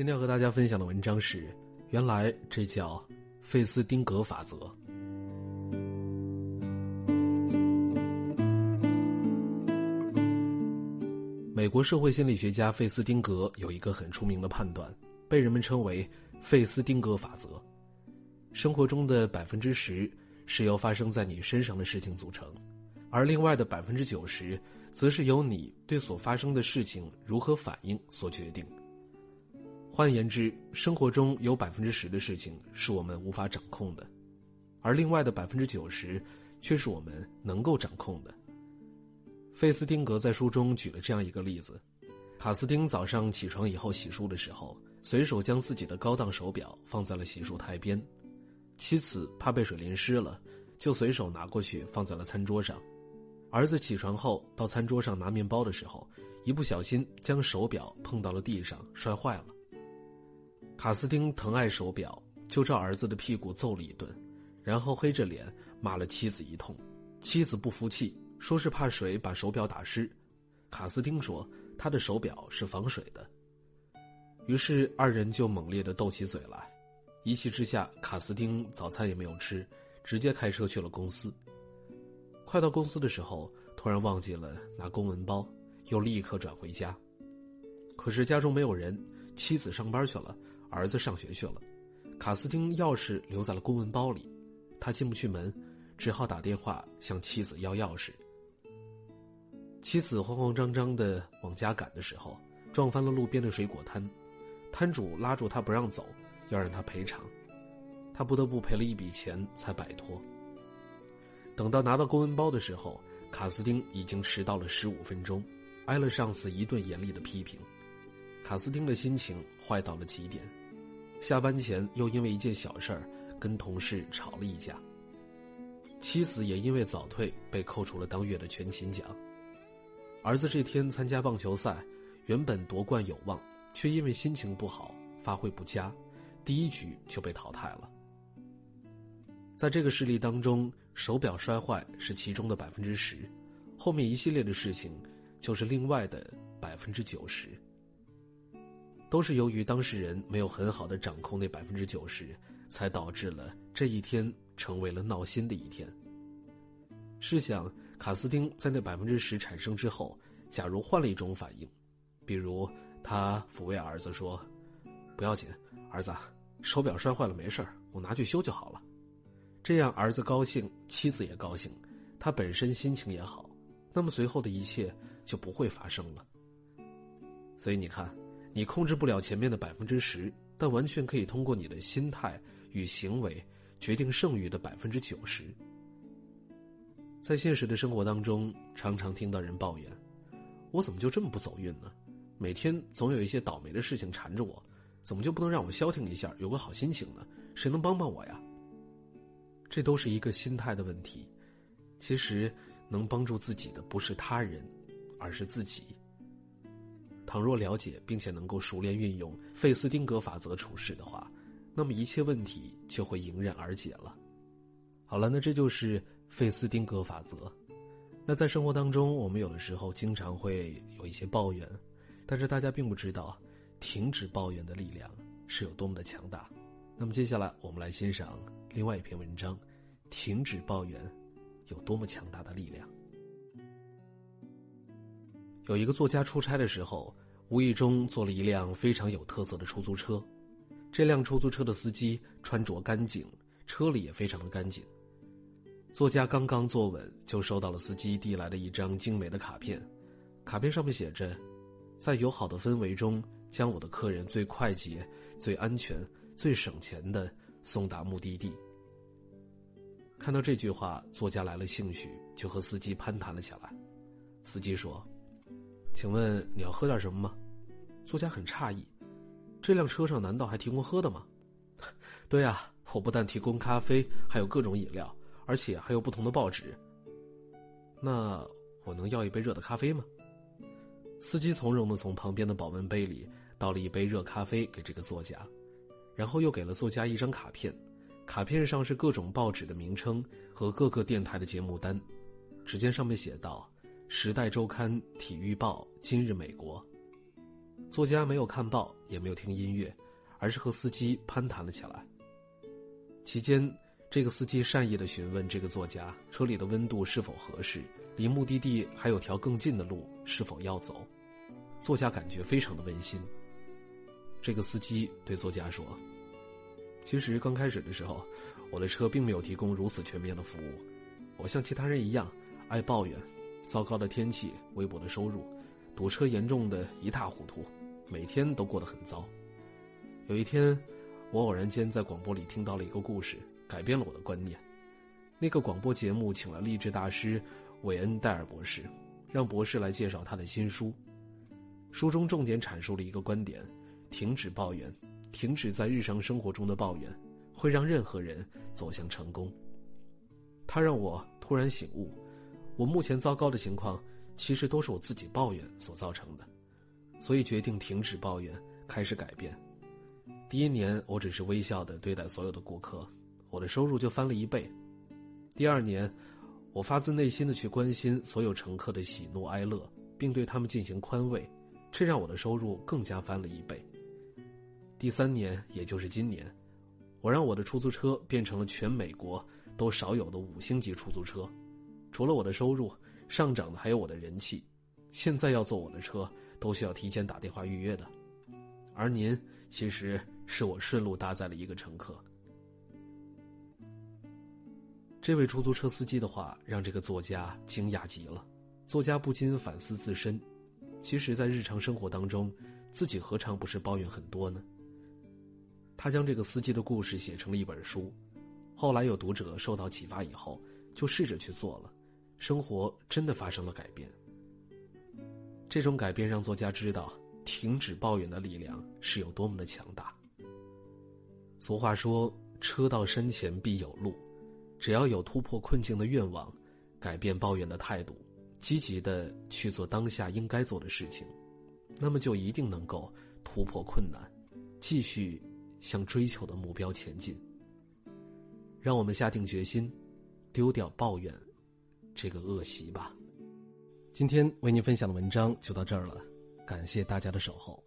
今天要和大家分享的文章是：原来这叫费斯汀格法则。美国社会心理学家费斯汀格有一个很出名的判断，被人们称为费斯汀格法则。生活中的百分之十是由发生在你身上的事情组成，而另外的百分之九十，则是由你对所发生的事情如何反应所决定。换言之，生活中有百分之十的事情是我们无法掌控的，而另外的百分之九十却是我们能够掌控的。费斯汀格在书中举了这样一个例子：卡斯汀早上起床以后洗漱的时候，随手将自己的高档手表放在了洗漱台边，妻子怕被水淋湿了，就随手拿过去放在了餐桌上。儿子起床后到餐桌上拿面包的时候，一不小心将手表碰到了地上，摔坏了。卡斯丁疼爱手表，就照儿子的屁股揍了一顿，然后黑着脸骂了妻子一通。妻子不服气。说是怕水把手表打湿，卡斯丁说他的手表是防水的。于是二人就猛烈的斗起嘴来，一气之下，卡斯丁早餐也没有吃，直接开车去了公司。快到公司的时候，突然忘记了拿公文包，又立刻转回家。可是家中没有人，妻子上班去了，儿子上学去了，卡斯汀钥匙留在了公文包里，他进不去门，只好打电话向妻子要钥匙。妻子慌慌张张的往家赶的时候，撞翻了路边的水果摊，摊主拉住他不让走，要让他赔偿，他不得不赔了一笔钱才摆脱。等到拿到公文包的时候，卡斯汀已经迟到了十五分钟，挨了上司一顿严厉的批评，卡斯汀的心情坏到了极点，下班前又因为一件小事儿跟同事吵了一架，妻子也因为早退被扣除了当月的全勤奖。儿子这天参加棒球赛，原本夺冠有望，却因为心情不好，发挥不佳，第一局就被淘汰了。在这个事例当中，手表摔坏是其中的百分之十，后面一系列的事情就是另外的百分之九十，都是由于当事人没有很好的掌控那百分之九十，才导致了这一天成为了闹心的一天。试想，卡斯汀在那百分之十产生之后，假如换了一种反应，比如他抚慰儿子说：“不要紧，儿子，手表摔坏了没事我拿去修就好了。”这样儿子高兴，妻子也高兴，他本身心情也好，那么随后的一切就不会发生了。所以你看，你控制不了前面的百分之十，但完全可以通过你的心态与行为决定剩余的百分之九十。在现实的生活当中，常常听到人抱怨：“我怎么就这么不走运呢？每天总有一些倒霉的事情缠着我，怎么就不能让我消停一下，有个好心情呢？谁能帮帮我呀？”这都是一个心态的问题。其实，能帮助自己的不是他人，而是自己。倘若了解并且能够熟练运用费斯汀格法则处事的话，那么一切问题就会迎刃而解了。好了，那这就是费斯汀格法则。那在生活当中，我们有的时候经常会有一些抱怨，但是大家并不知道，停止抱怨的力量是有多么的强大。那么接下来，我们来欣赏另外一篇文章：停止抱怨有多么强大的力量。有一个作家出差的时候，无意中坐了一辆非常有特色的出租车，这辆出租车的司机穿着干净，车里也非常的干净。作家刚刚坐稳，就收到了司机递来的一张精美的卡片。卡片上面写着：“在友好的氛围中，将我的客人最快捷、最安全、最省钱的送达目的地。”看到这句话，作家来了兴趣，就和司机攀谈了起来。司机说：“请问你要喝点什么吗？”作家很诧异：“这辆车上难道还提供喝的吗？”“ 对啊，我不但提供咖啡，还有各种饮料。”而且还有不同的报纸。那我能要一杯热的咖啡吗？司机从容的从旁边的保温杯里倒了一杯热咖啡给这个作家，然后又给了作家一张卡片，卡片上是各种报纸的名称和各个电台的节目单。只见上面写道：《时代周刊》《体育报》《今日美国》。作家没有看报，也没有听音乐，而是和司机攀谈了起来。期间，这个司机善意的询问这个作家车里的温度是否合适，离目的地还有条更近的路是否要走。作家感觉非常的温馨。这个司机对作家说：“其实刚开始的时候，我的车并没有提供如此全面的服务，我像其他人一样爱抱怨，糟糕的天气、微薄的收入、堵车严重的一塌糊涂，每天都过得很糟。有一天，我偶然间在广播里听到了一个故事，改变了我的观念。那个广播节目请了励志大师韦恩戴尔博士，让博士来介绍他的新书。”书中重点阐述了一个观点：停止抱怨，停止在日常生活中的抱怨，会让任何人走向成功。他让我突然醒悟，我目前糟糕的情况，其实都是我自己抱怨所造成的，所以决定停止抱怨，开始改变。第一年，我只是微笑的对待所有的顾客，我的收入就翻了一倍。第二年，我发自内心的去关心所有乘客的喜怒哀乐，并对他们进行宽慰。这让我的收入更加翻了一倍。第三年，也就是今年，我让我的出租车变成了全美国都少有的五星级出租车。除了我的收入上涨的，还有我的人气。现在要坐我的车，都需要提前打电话预约的。而您，其实是我顺路搭载了一个乘客。这位出租车司机的话让这个作家惊讶极了，作家不禁反思自身。其实，在日常生活当中，自己何尝不是抱怨很多呢？他将这个司机的故事写成了一本书，后来有读者受到启发以后，就试着去做了，生活真的发生了改变。这种改变让作家知道，停止抱怨的力量是有多么的强大。俗话说：“车到山前必有路”，只要有突破困境的愿望，改变抱怨的态度。积极的去做当下应该做的事情，那么就一定能够突破困难，继续向追求的目标前进。让我们下定决心，丢掉抱怨这个恶习吧。今天为您分享的文章就到这儿了，感谢大家的守候。